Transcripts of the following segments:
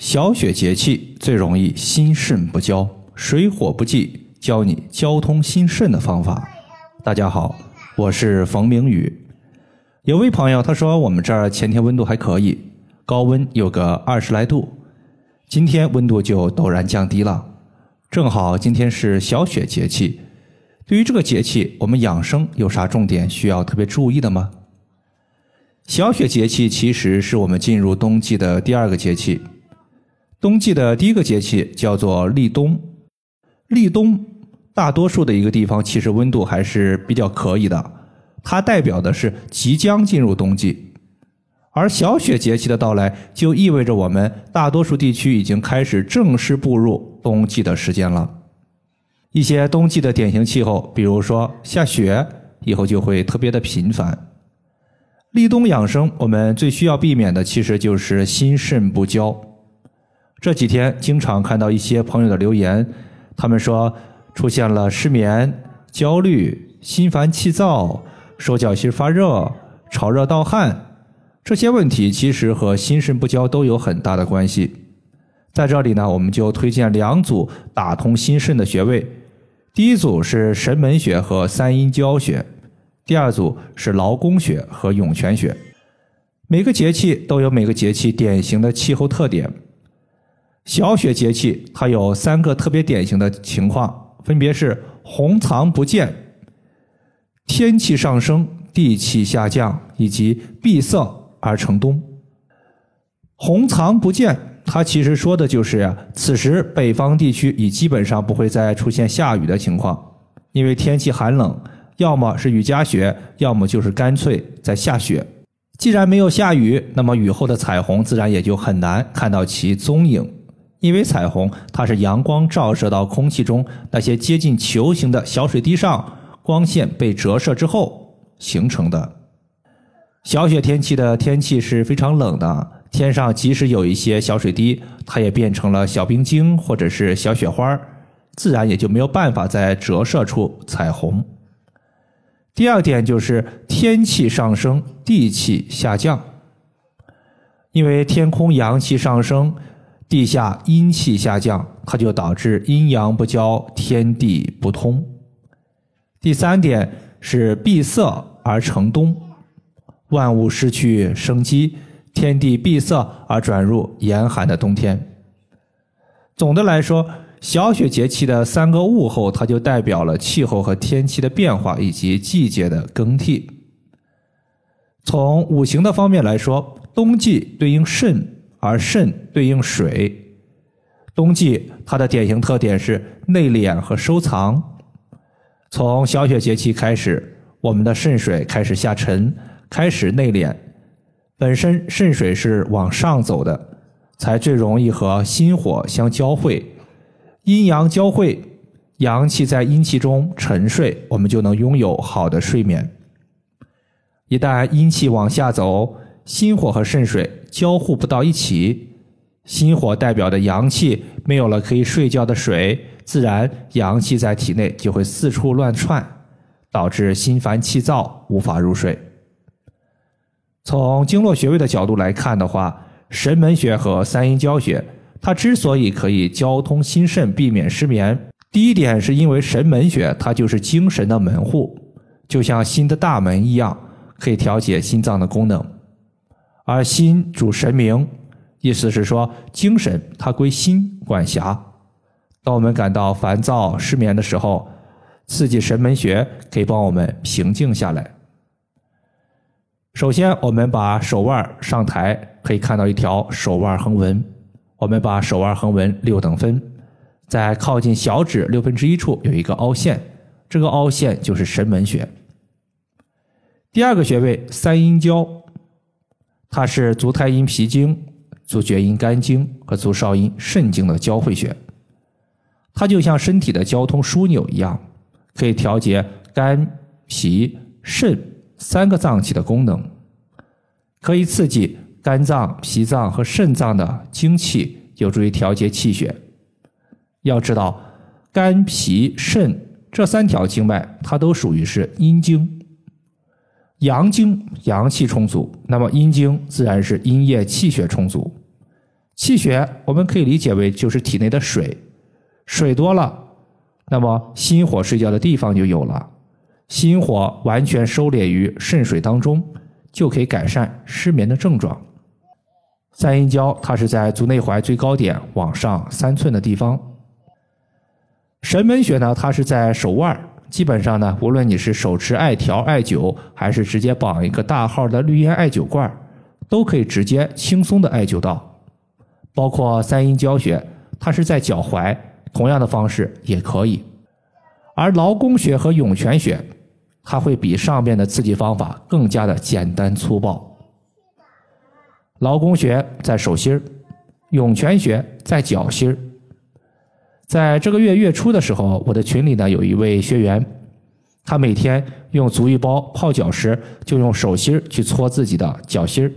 小雪节气最容易心肾不交，水火不济，教你交通心肾的方法。大家好，我是冯明宇。有位朋友他说我们这儿前天温度还可以，高温有个二十来度，今天温度就陡然降低了。正好今天是小雪节气，对于这个节气，我们养生有啥重点需要特别注意的吗？小雪节气其实是我们进入冬季的第二个节气。冬季的第一个节气叫做立冬，立冬大多数的一个地方其实温度还是比较可以的，它代表的是即将进入冬季，而小雪节气的到来就意味着我们大多数地区已经开始正式步入冬季的时间了。一些冬季的典型气候，比如说下雪以后就会特别的频繁。立冬养生，我们最需要避免的其实就是心肾不交。这几天经常看到一些朋友的留言，他们说出现了失眠、焦虑、心烦气躁、手脚心发热、潮热盗汗这些问题，其实和心肾不交都有很大的关系。在这里呢，我们就推荐两组打通心肾的穴位，第一组是神门穴和三阴交穴，第二组是劳宫穴和涌泉穴。每个节气都有每个节气典型的气候特点。小雪节气，它有三个特别典型的情况，分别是红藏不见、天气上升、地气下降，以及闭塞而成冬。红藏不见，它其实说的就是呀，此时北方地区已基本上不会再出现下雨的情况，因为天气寒冷，要么是雨夹雪，要么就是干脆在下雪。既然没有下雨，那么雨后的彩虹自然也就很难看到其踪影。因为彩虹它是阳光照射到空气中那些接近球形的小水滴上，光线被折射之后形成的。小雪天气的天气是非常冷的，天上即使有一些小水滴，它也变成了小冰晶或者是小雪花，自然也就没有办法再折射出彩虹。第二点就是天气上升，地气下降，因为天空阳气上升。地下阴气下降，它就导致阴阳不交，天地不通。第三点是闭塞而成冬，万物失去生机，天地闭塞而转入严寒的冬天。总的来说，小雪节气的三个物候，它就代表了气候和天气的变化以及季节的更替。从五行的方面来说，冬季对应肾。而肾对应水，冬季它的典型特点是内敛和收藏。从小雪节气开始，我们的肾水开始下沉，开始内敛。本身肾水是往上走的，才最容易和心火相交汇，阴阳交汇，阳气在阴气中沉睡，我们就能拥有好的睡眠。一旦阴气往下走，心火和肾水交互不到一起，心火代表的阳气没有了可以睡觉的水，自然阳气在体内就会四处乱窜，导致心烦气躁，无法入睡。从经络穴位的角度来看的话，神门穴和三阴交穴，它之所以可以交通心肾，避免失眠，第一点是因为神门穴它就是精神的门户，就像心的大门一样，可以调节心脏的功能。而心主神明，意思是说精神它归心管辖。当我们感到烦躁、失眠的时候，刺激神门穴可以帮我们平静下来。首先，我们把手腕上抬，可以看到一条手腕横纹。我们把手腕横纹六等分，在靠近小指六分之一处有一个凹陷，这个凹陷就是神门穴。第二个穴位三阴交。它是足太阴脾经、足厥阴肝经和足少阴肾经的交汇穴，它就像身体的交通枢纽一样，可以调节肝、脾、肾三个脏器的功能，可以刺激肝脏、脾脏和肾脏的精气，有助于调节气血。要知道，肝、脾、肾这三条经脉，它都属于是阴经。阳经阳气充足，那么阴经自然是阴液气血充足。气血我们可以理解为就是体内的水，水多了，那么心火睡觉的地方就有了。心火完全收敛于肾水当中，就可以改善失眠的症状。三阴交它是在足内踝最高点往上三寸的地方。神门穴呢，它是在手腕基本上呢，无论你是手持艾条、艾灸，还是直接绑一个大号的绿烟艾灸罐，都可以直接轻松的艾灸到。包括三阴交穴，它是在脚踝，同样的方式也可以。而劳宫穴和涌泉穴，它会比上面的刺激方法更加的简单粗暴。劳宫穴在手心，涌泉穴在脚心。在这个月月初的时候，我的群里呢有一位学员，他每天用足浴包泡脚时，就用手心去搓自己的脚心。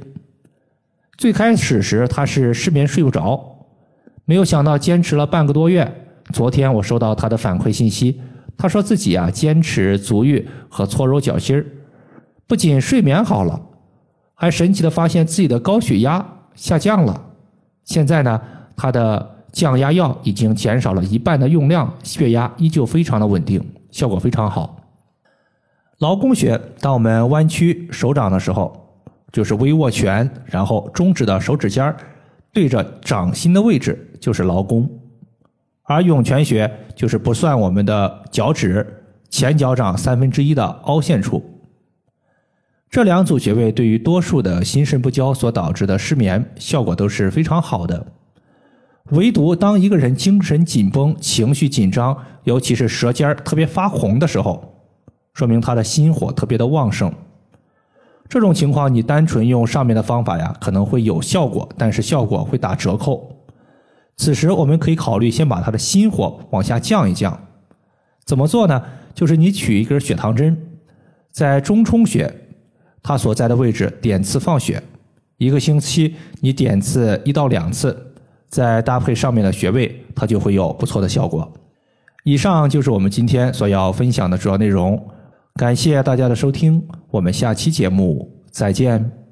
最开始时他是失眠睡不着，没有想到坚持了半个多月。昨天我收到他的反馈信息，他说自己啊坚持足浴和搓揉脚心，不仅睡眠好了。还神奇的发现自己的高血压下降了，现在呢，他的降压药已经减少了一半的用量，血压依旧非常的稳定，效果非常好。劳宫穴，当我们弯曲手掌的时候，就是微握拳，然后中指的手指尖对着掌心的位置就是劳宫，而涌泉穴就是不算我们的脚趾前脚掌三分之一的凹陷处。这两组穴位对于多数的心肾不交所导致的失眠效果都是非常好的，唯独当一个人精神紧绷、情绪紧张，尤其是舌尖特别发红的时候，说明他的心火特别的旺盛。这种情况，你单纯用上面的方法呀，可能会有效果，但是效果会打折扣。此时我们可以考虑先把他的心火往下降一降。怎么做呢？就是你取一根血糖针，在中冲穴。它所在的位置点刺放血，一个星期你点刺一到两次，再搭配上面的穴位，它就会有不错的效果。以上就是我们今天所要分享的主要内容，感谢大家的收听，我们下期节目再见。